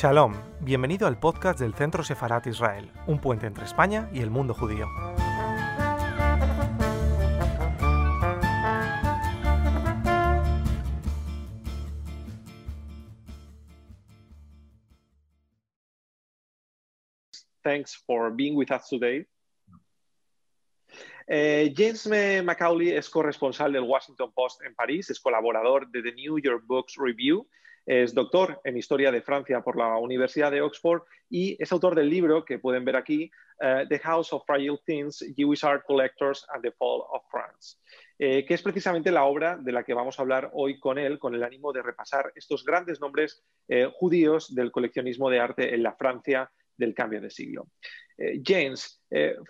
Shalom, bienvenido al podcast del Centro Sefarat Israel, un puente entre España y el mundo judío. Thanks for being with us today. Eh, James Macaulay es corresponsal del Washington Post en París, es colaborador de The New York Books Review, es doctor en Historia de Francia por la Universidad de Oxford y es autor del libro que pueden ver aquí, eh, The House of Fragile Things, Jewish Art Collectors and the Fall of France, eh, que es precisamente la obra de la que vamos a hablar hoy con él, con el ánimo de repasar estos grandes nombres judíos del coleccionismo de arte en la Francia del cambio de siglo. James,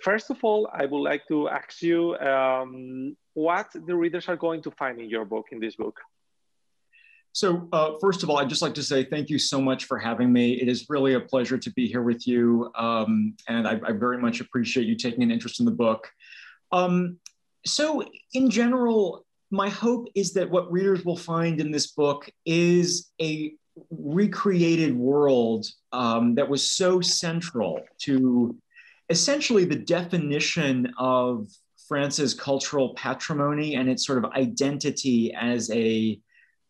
first of all, I would like to ask you um, what the readers are going to find in your book, in this book. So, uh, first of all, I'd just like to say thank you so much for having me. It is really a pleasure to be here with you. Um, and I, I, very much appreciate you taking an interest in the book. Um, so, in general, my hope is that what readers will find in this book is a recreated world um, that was so central to essentially the definition of France's cultural patrimony and its sort of identity as a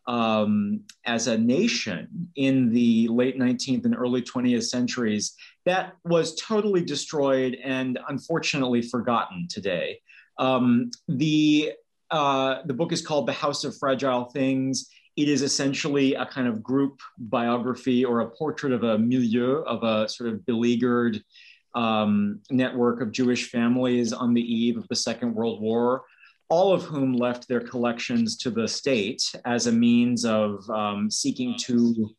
um, as a nation in the late 19th and early 20th centuries that was totally destroyed and unfortunately forgotten today. Um, the uh, the book is called The House of Fragile Things. It is essentially a kind of group biography or a portrait of a milieu, of a sort of beleaguered um, network of Jewish families on the eve of the Second World War, all of whom left their collections to the state as a means of um, seeking to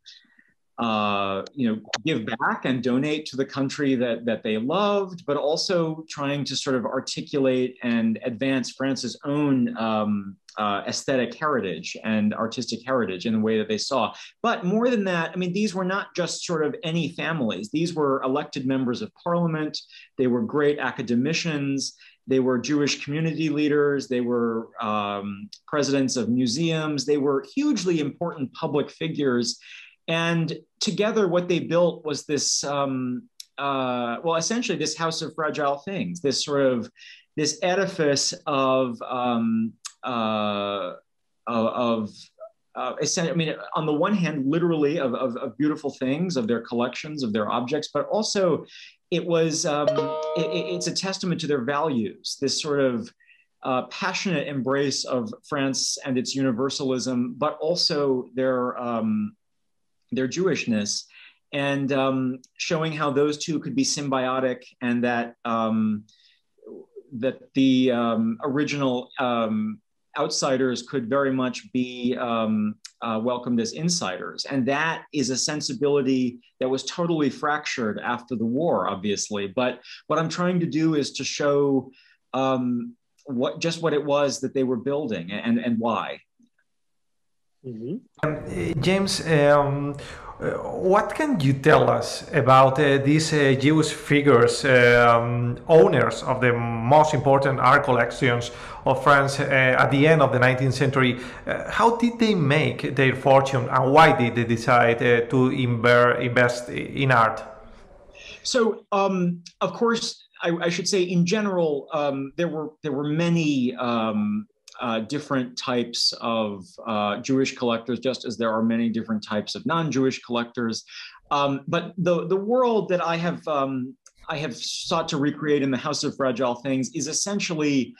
uh, you know, give back and donate to the country that, that they loved, but also trying to sort of articulate and advance France's own um, uh, aesthetic heritage and artistic heritage in the way that they saw. But more than that, I mean, these were not just sort of any families. These were elected members of parliament. They were great academicians. They were Jewish community leaders. They were um, presidents of museums. They were hugely important public figures. And together, what they built was this, um, uh, well, essentially this house of fragile things, this sort of this edifice of um, uh, of uh, I mean, on the one hand, literally of, of, of, beautiful things, of their collections, of their objects, but also it was um, it, it's a testament to their values. This sort of uh, passionate embrace of France and its universalism, but also their um, their Jewishness, and um, showing how those two could be symbiotic, and that um, that the um, original um, outsiders could very much be um, uh, welcomed as insiders, and that is a sensibility that was totally fractured after the war, obviously. But what I'm trying to do is to show um, what just what it was that they were building and and why. Mm-hmm. Um, James, um, what can you tell us about uh, these uh, Jewish figures, um, owners of the most important art collections of France uh, at the end of the 19th century? Uh, how did they make their fortune and why did they decide uh, to invest in art? So, um, of course, I, I, should say in general, um, there were there were many um, uh, different types of uh, Jewish collectors, just as there are many different types of non-Jewish collectors. Um, but the the world that I have um, I have sought to recreate in the House of Fragile Things is essentially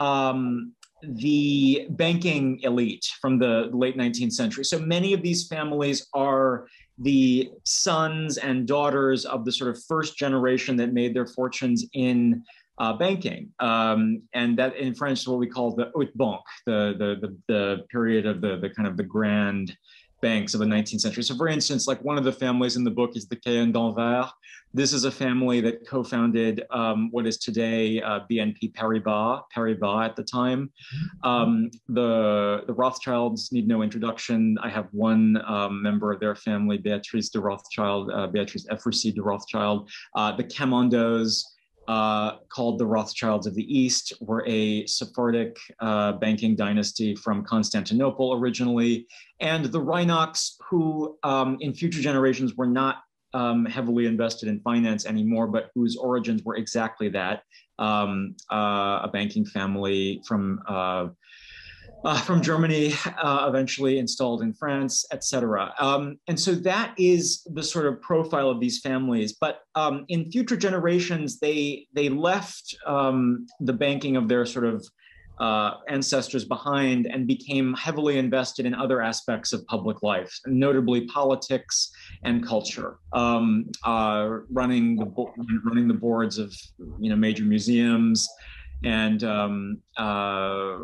um, the banking elite from the late 19th century. So many of these families are the sons and daughters of the sort of first generation that made their fortunes in uh, banking. Um, and that in French is what we call the haute banque, the, the, the, the, period of the, the kind of the grand banks of the 19th century. So for instance, like one of the families in the book is the Cahen d'Anvers. This is a family that co-founded um, what is today uh, BNP Paribas, Paribas at the time. Um, the, the Rothschilds need no introduction. I have one um, member of their family, Beatrice de Rothschild, uh, Beatrice Ephrussi de Rothschild. Uh, the Camondos, uh, called the Rothschilds of the East, were a Sephardic uh, banking dynasty from Constantinople originally, and the Reinachs, who um, in future generations were not um, heavily invested in finance anymore, but whose origins were exactly that um, uh, a banking family from uh, from Germany, uh, eventually installed in France, etc. Um, and so that is the sort of profile of these families. But um, in future generations, they they left um, the banking of their sort of uh, ancestors behind and became heavily invested in other aspects of public life, notably politics and culture, um, uh, running the running the boards of you know major museums and um, uh,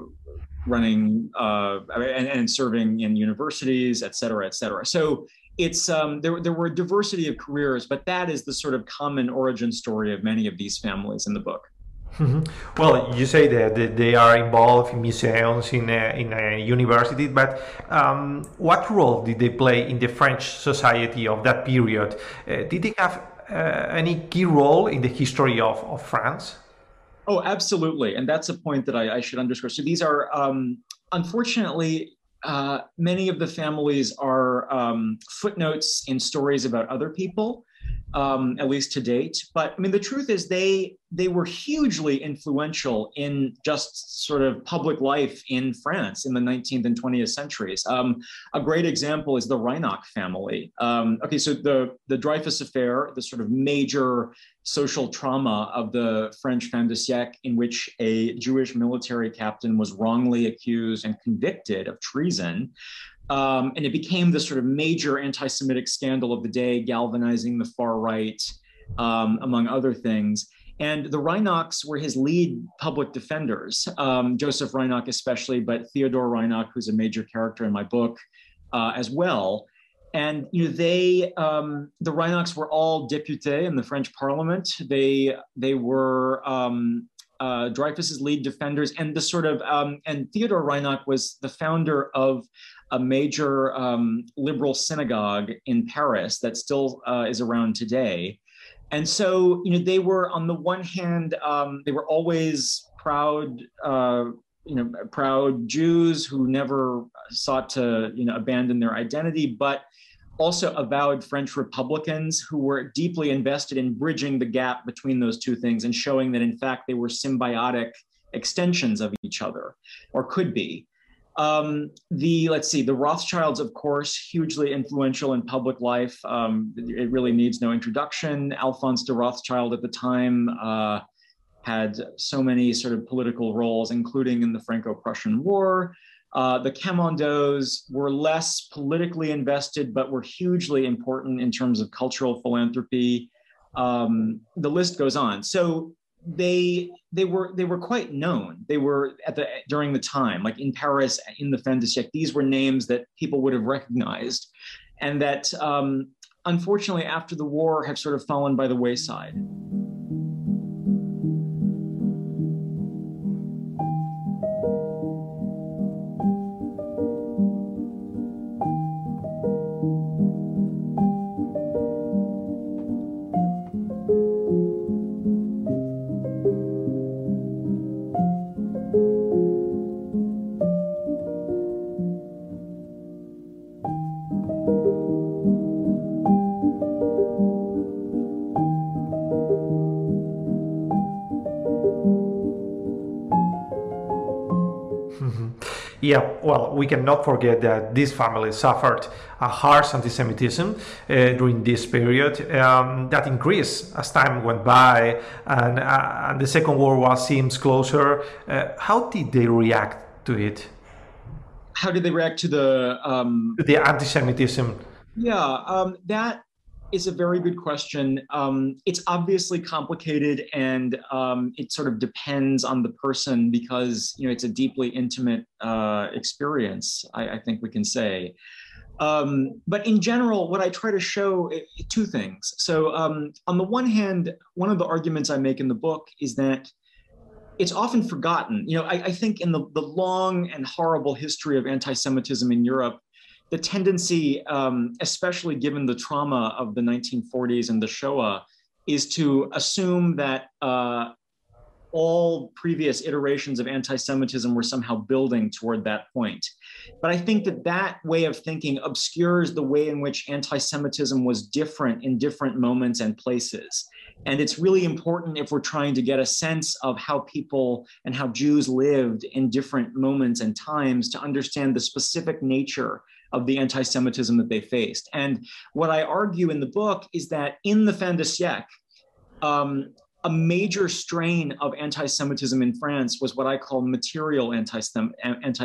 running uh, and, and, serving in universities, et cetera, et cetera. So it's um, there, there were a diversity of careers, but that is the sort of common origin story of many of these families in the book. Mm-hmm. Well, you say that they are involved in museums, in a, in a university, but um, what role did they play in the French society of that period? Uh, did they have uh, any key role in the history of, of France? Oh, absolutely. And that's a point that I, I should underscore. So these are, um, unfortunately, uh, many of the families are um, footnotes in stories about other people um, at least to date. But I mean, the truth is, they they were hugely influential in just sort of public life in France in the 19th and 20th centuries. Um, a great example is the Reinach family. Um, okay, so the the Dreyfus affair, the sort of major social trauma of the French fin de siècle, in which a Jewish military captain was wrongly accused and convicted of treason. Um, and it became the sort of major anti Semitic scandal of the day, galvanizing the far right, um, among other things. And the Reinachs were his lead public defenders, um, Joseph Reinach especially, but Theodore Reinach, who's a major character in my book uh, as well. And you know, they, um, the Reinachs were all députés in the French Parliament. They they were um, uh, Dreyfus's lead defenders, and the sort of um, and Theodore Reinach was the founder of a major um, liberal synagogue in Paris that still uh, is around today. And so, you know, they were on the one hand, um, they were always proud, uh, you know, proud Jews who never sought to, you know, abandon their identity, but also avowed French Republicans who were deeply invested in bridging the gap between those two things and showing that, in fact, they were symbiotic extensions of each other, or could be. Um, the let's see, the Rothschilds, of course, hugely influential in public life. Um, it really needs no introduction. Alphonse de Rothschild at the time uh, had so many sort of political roles, including in the Franco-Prussian War. Uh, the Camondos were less politically invested, but were hugely important in terms of cultural philanthropy. Um, the list goes on. So they they were they were quite known. They were at the during the time, like in Paris in the fin de siècle, these were names that people would have recognized, and that um, unfortunately after the war have sort of fallen by the wayside. Yeah, well, we cannot forget that this family suffered a harsh anti-Semitism uh, during this period um, that increased as time went by, and, uh, and the Second World War seems closer. Uh, how did they react to it? How did they react to the um... the anti-Semitism? Yeah, um, that is a very good question. Um, it's obviously complicated and um, it sort of depends on the person because you know it's a deeply intimate uh, experience. I, I, think we can say. Um, but in general, what I try to show two things. So um, on the one hand, one of the arguments I make in the book is that it's often forgotten. You know, I, I think in the, the long and horrible history of anti-Semitism in Europe, the tendency, um, especially given the trauma of the 1940s and the Shoah, is to assume that uh, all previous iterations of anti Semitism were somehow building toward that point. But I think that that way of thinking obscures the way in which anti Semitism was different in different moments and places. And it's really important if we're trying to get a sense of how people and how Jews lived in different moments and times to understand the specific nature of the anti Semitism that they faced. And what I argue in the book is that in the fin de siècle, um, a major strain of anti Semitism in France was what I call material anti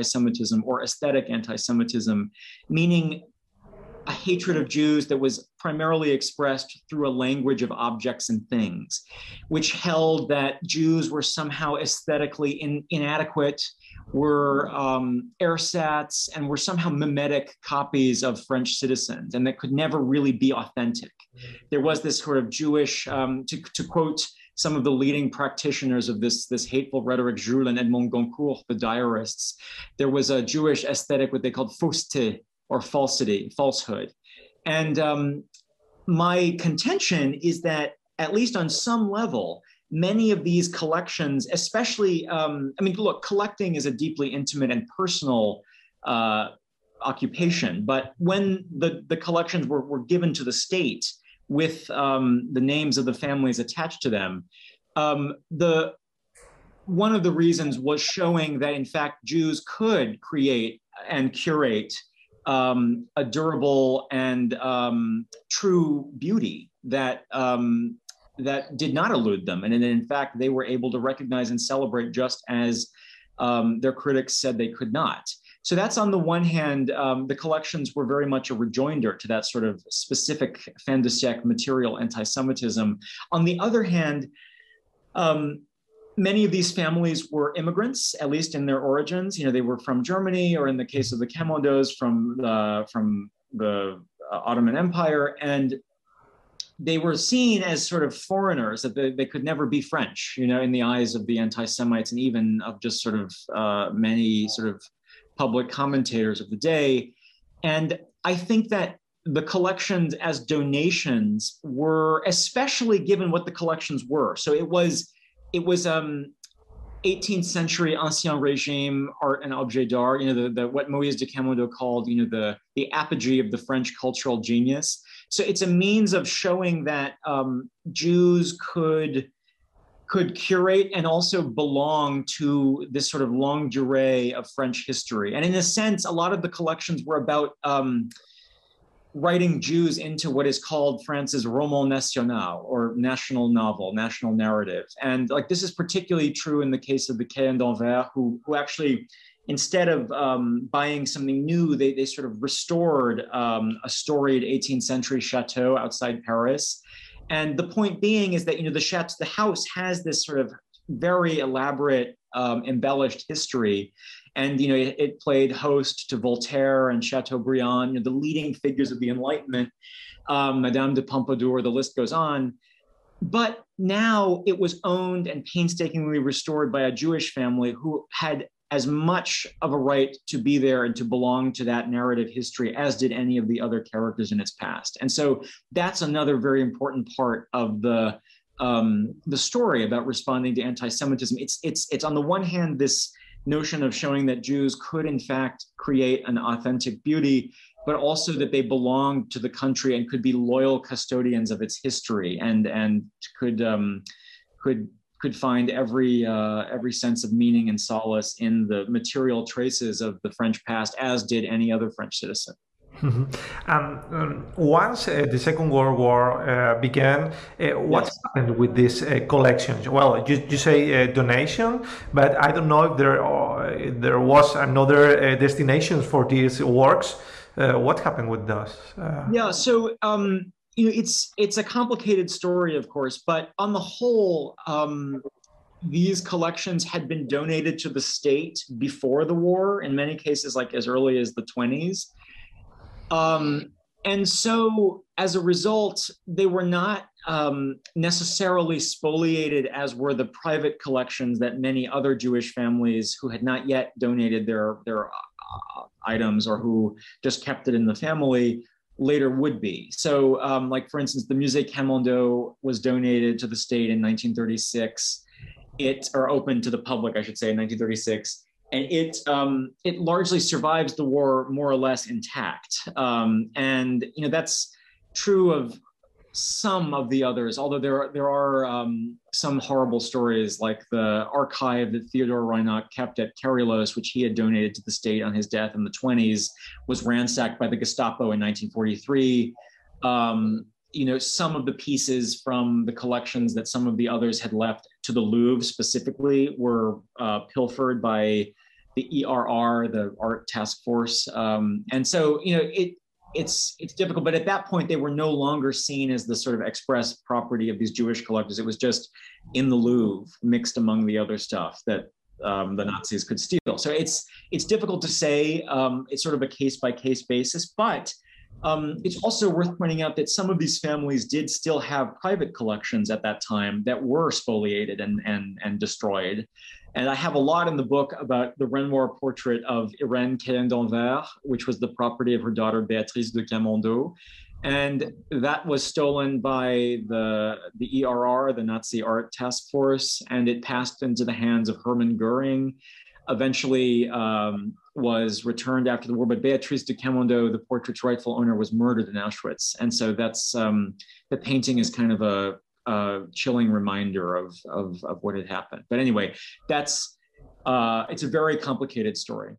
Semitism or aesthetic anti Semitism, meaning a hatred of Jews that was primarily expressed through a language of objects and things, which held that Jews were somehow aesthetically in, inadequate, were um, ersatz, and were somehow mimetic copies of French citizens, and that could never really be authentic. There was this sort of Jewish, um, to, to quote some of the leading practitioners of this, this hateful rhetoric, Jules and Edmond Goncourt, the diarists, there was a Jewish aesthetic, what they called fausseté, or falsity, falsehood. And um, my contention is that, at least on some level, many of these collections, especially, um, I mean, look, collecting is a deeply intimate and personal uh, occupation, but when the, the collections were, were given to the state, with um, the names of the families attached to them. Um, the one of the reasons was showing that in fact Jews could create and curate um, a durable and um, true beauty that um, that did not elude them, and in fact they were able to recognize and celebrate just as um, their critics said they could not. So that's on the one hand, um, the collections were very much a rejoinder to that sort of specific fin de siècle material anti-Semitism. On the other hand, um, many of these families were immigrants, at least in their origins. You know, they were from Germany, or in the case of the Camondos, from the from the uh, Ottoman Empire, and they were seen as sort of foreigners that they, they, could never be French, you know, in the eyes of the anti-Semites and even of just sort of uh, many sort of public commentators of the day. And I think that the collections as donations were especially given what the collections were. So it was it was um 18th century ancien regime art and objet d'art, you know, the, the what Moïse de Camondo called, you know, the the apogee of the French cultural genius. So it's a means of showing that um, Jews could could curate and also belong to this sort of longue durée of French history. And in a sense, a lot of the collections were about um, writing Jews into what is called France's roman national or national novel, national narrative. And like this is particularly true in the case of the Cahen d'Anvers, who, who actually, instead of um, buying something new, they, they sort of restored um, a storied 18th century chateau outside Paris and the point being is that you know the Chateau, the house has this sort of very elaborate, um, embellished history, and you know it, it, played host to Voltaire and Chateaubriand, you know, the leading figures of the Enlightenment, um, Madame de Pompadour. The list goes on. But now it was owned and painstakingly restored by a Jewish family who had as much of a right to be there and to belong to that narrative history as did any of the other characters in its past. And so that's another very important part of the um, the story about responding to anti-Semitism. It's it's it's on the one hand this notion of showing that Jews could in fact create an authentic beauty, but also that they belonged to the country and could be loyal custodians of its history and and could um, could could find every uh, every sense of meaning and solace in the material traces of the French past, as did any other French citizen. Mm-hmm. Um, um, once uh, the Second World War uh, began, uh, what yes. happened with these uh, collections? Well, you, you say uh, donation, but I don't know if there uh, there was another destination for these works. what happened with those? yeah, so um, you know, it's it's a complicated story, of course, but on the whole, um, these collections had been donated to the state before the war. In many cases, like as early as the twenties, um, and so as a result, they were not um, necessarily spoliated as were the private collections that many other Jewish families who had not yet donated their their uh, items or who just kept it in the family later would be. So, um, like for instance, the Musée Camondo was donated to the state in 1936. It or opened to the public, I should say, in 1936 and it um, it largely survives the war more or less intact. Um, and you know that's true of some of the others, although there are, there are um, some horrible stories like the archive that Theodore Reinach kept at Kérylos, which he had donated to the state on his death in the 20s, was ransacked by the Gestapo in 1943. Um, you know, some of the pieces from the collections that some of the others had left to the Louvre specifically were uh, pilfered by the ERR, the Art Task Force. Um, and so, you know, it it's it's difficult but at that point they were no longer seen as the sort of express property of these jewish collectors it was just in the louvre mixed among the other stuff that um, the nazis could steal so it's it's difficult to say um, it's sort of a case by case basis but um, it's also worth pointing out that some of these families did still have private collections at that time that were spoliated and, and, and destroyed. And I have a lot in the book about the Renoir portrait of Irène Cahen d'Anvers, which was the property of her daughter Béatrice de Camondo. And that was stolen by the, the ERR, the Nazi Art Task Force, and it passed into the hands of Hermann Goering. Eventually, um, was returned after the war, but Beatrice de Camondo, the portrait's rightful owner, was murdered in Auschwitz. And so that's um, the painting is kind of a, a chilling reminder of, of, of, what had happened. But anyway, that's uh, it's a very complicated story.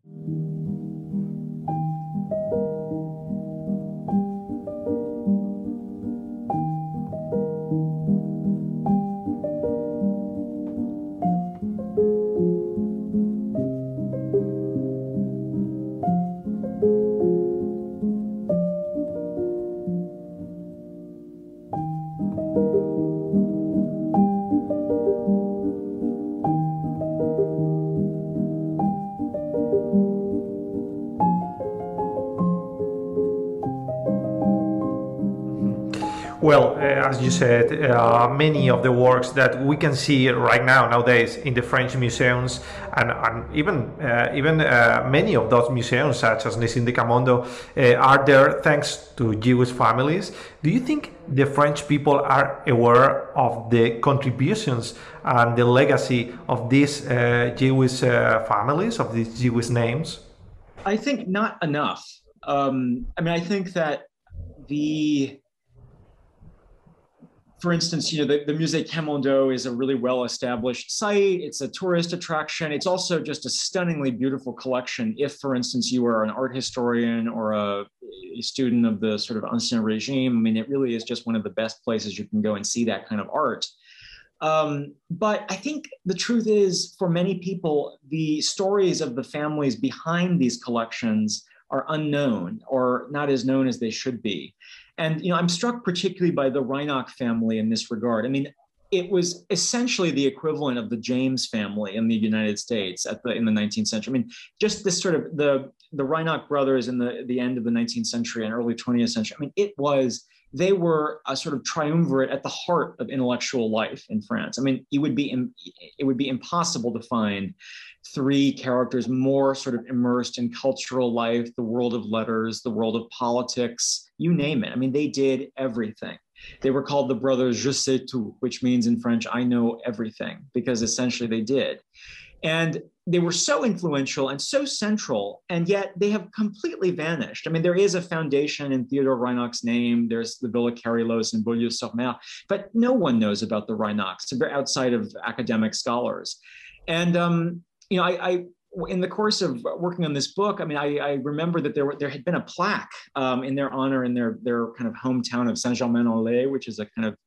As you said, uh, many of the works that we can see right now nowadays in the French museums, and, and even uh, even uh, many of those museums, such as Nissim de Camondo, uh, are there thanks to Jewish families. Do you think the French people are aware of the contributions and the legacy of these uh, Jewish families, of these Jewish names? I think not enough. Um, I mean, I think that the for instance, you know, the, the Musée Camondo is a really well-established site. It's a tourist attraction. It's also just a stunningly beautiful collection. If, for instance, you are an art historian or a, a student of the sort of ancien regime, I mean, it really is just one of the best places you can go and see that kind of art. Um, but I think the truth is, for many people, the stories of the families behind these collections are unknown or not as known as they should be. And you know, I'm struck particularly by the Reinach family in this regard. I mean, it was essentially the equivalent of the James family in the United States at the in the 19th century. I mean, just this sort of the the Reinach brothers in the the end of the 19th century and early 20th century. I mean, it was they were a sort of triumvirate at the heart of intellectual life in France. I mean, it would be it would be impossible to find three characters more sort of immersed in cultural life, the world of letters, the world of politics, you name it. I mean, they did everything. They were called the brothers Je sais tout, which means in French, I know everything, because essentially they did. And they were so influential and so central, and yet they have completely vanished. I mean, there is a foundation in Theodore Reinach's name. There's the Villa Kérylos in Beaulieu-sur-Mer, but no one knows about the Reinachs outside of academic scholars. And um, you know, I, I in the course of working on this book, I mean, I, I remember that there were, there had been a plaque um, in their honor in their their kind of hometown of Saint-Germain-en-Laye, which is a kind of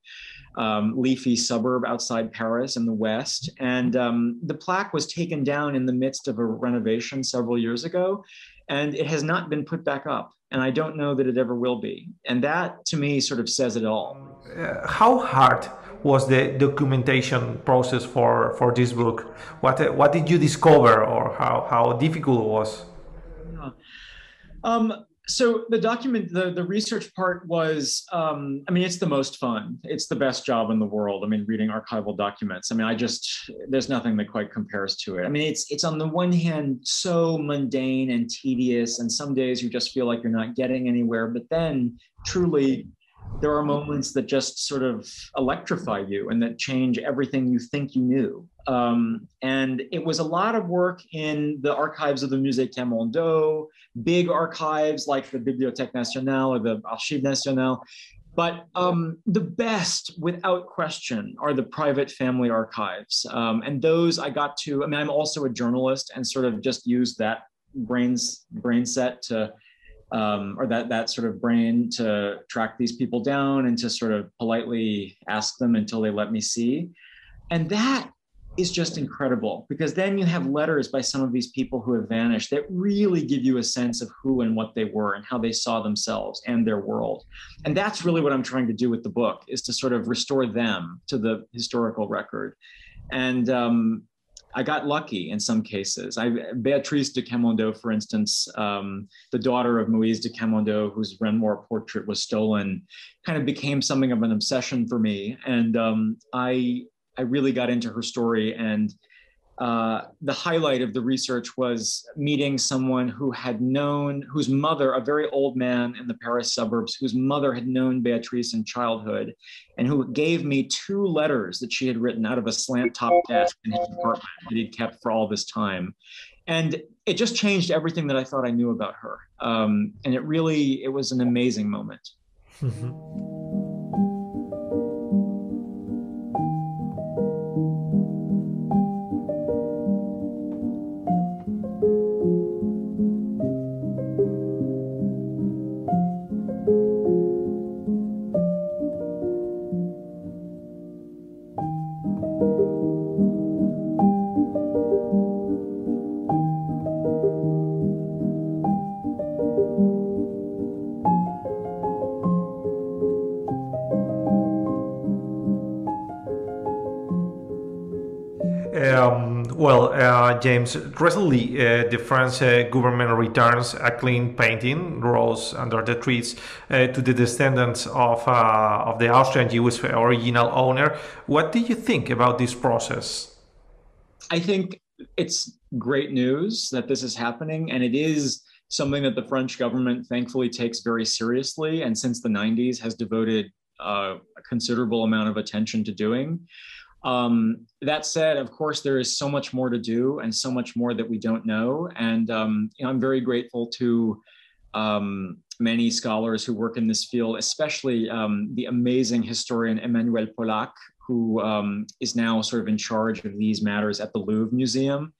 um, leafy suburb outside Paris in the west. And um, the plaque was taken down in the midst of a renovation several years ago, and it has not been put back up. And I don't know that it ever will be. And that, to me, sort of says it all. Uh, how hard was the documentation process for for this book? What what did you discover, or how how difficult it was? Um, so the document, the, the research part was, um, I mean, it's the most fun. It's the best job in the world. I mean, reading archival documents. I mean, I just, there's nothing that quite compares to it. I mean, it's, it's on the one hand, so mundane and tedious. And some days you just feel like you're not getting anywhere, but then truly there are moments that just sort of electrify you and that change everything you think you knew. Um, and it was a lot of work in the archives of the Musée Camondo, big archives like the Bibliothèque Nationale or the Archives Nationales. But um, the best, without question, are the private family archives. Um, and those I got to, I mean, I'm also a journalist and sort of just used that brains brain set to um, or that that sort of brain to track these people down and to sort of politely ask them until they let me see. And that is just incredible because then you have letters by some of these people who have vanished that really give you a sense of who and what they were and how they saw themselves and their world. And that's really what i'm trying to do with the book is to sort of restore them to the historical record. And um, I got lucky in some cases. I, Beatrice de Camondo, for instance, um, the daughter of Moise de Camondo, whose Renoir portrait was stolen, kind of became something of an obsession for me. And um, I, I really got into her story and uh, the highlight of the research was meeting someone who had known, whose mother, a very old man in the Paris suburbs, whose mother had known Beatrice in childhood, and who gave me two letters that she had written out of a slant top desk in his apartment that he'd kept for all this time. And it just changed everything that I thought I knew about her. Um, and it really, it was an amazing moment. Mm-hmm. James, recently uh, the French uh, government returns a Klimt painting, Rose Under the Trees, uh, to the descendants of, uh, of the Austrian Jewish original owner. What do you think about this process? I think it's great news that this is happening, and it is something that the French government thankfully takes very seriously, and since the 90s has devoted uh, a considerable amount of attention to doing. Um, that said, of course, there is so much more to do and so much more that we don't know. And um, you know, I'm very grateful to um, many scholars who work in this field, especially um, the amazing historian Emmanuelle Polack, who um, is now sort of in charge of these matters at the Louvre Museum.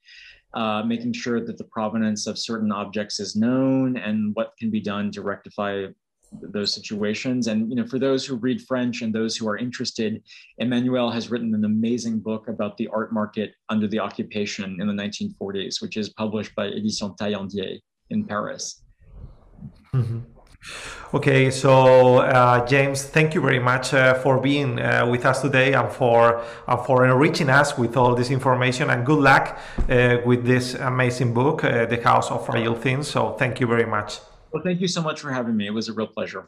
Uh, making sure that the provenance of certain objects is known and what can be done to rectify those situations. And you know, for those who read French and those who are interested, Emmanuelle has written an amazing book about the art market under the occupation in the 1940s, which is published by Édition Tallandier in Paris. Mm-hmm. Okay, so uh, James, thank you very much uh, for being uh, with us today and for for enriching us with all this information. And good luck uh, with this amazing book, uh, The House of Fragile Things. So thank you very much. Well, thank you so much for having me. It was a real pleasure.